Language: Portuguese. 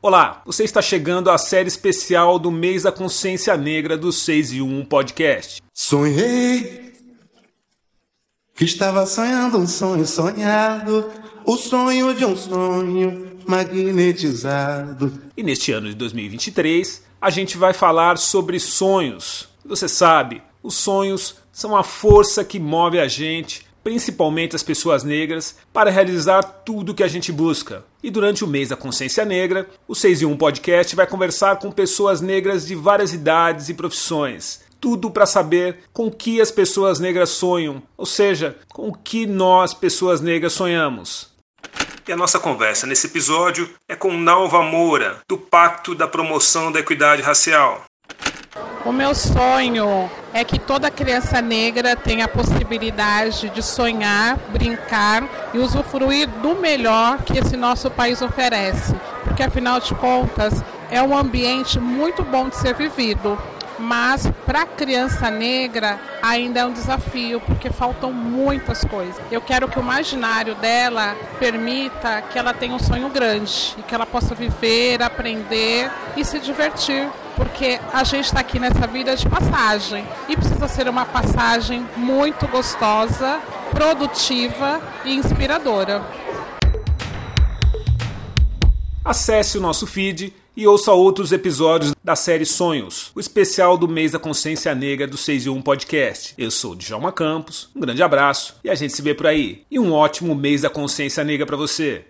Olá, você está chegando à série especial do mês da consciência negra do 6 e 1 podcast. Sonhei que estava sonhando um sonho sonhado, o sonho de um sonho magnetizado. E neste ano de 2023, a gente vai falar sobre sonhos. Você sabe, os sonhos são a força que move a gente principalmente as pessoas negras, para realizar tudo o que a gente busca. E durante o mês da consciência negra, o 6 e 1 podcast vai conversar com pessoas negras de várias idades e profissões. Tudo para saber com que as pessoas negras sonham, ou seja, com que nós, pessoas negras, sonhamos. E a nossa conversa nesse episódio é com Nalva Moura, do Pacto da Promoção da Equidade Racial. O meu sonho é que toda criança negra tenha a possibilidade de sonhar, brincar e usufruir do melhor que esse nosso país oferece. Porque afinal de contas, é um ambiente muito bom de ser vivido. Mas para a criança negra ainda é um desafio, porque faltam muitas coisas. Eu quero que o imaginário dela permita que ela tenha um sonho grande e que ela possa viver, aprender e se divertir porque a gente está aqui nessa vida de passagem e precisa ser uma passagem muito gostosa, produtiva e inspiradora. Acesse o nosso feed e ouça outros episódios da série Sonhos, o especial do mês da consciência negra do 6 e 1 podcast. Eu sou o Djalma Campos, um grande abraço e a gente se vê por aí. E um ótimo mês da consciência negra para você.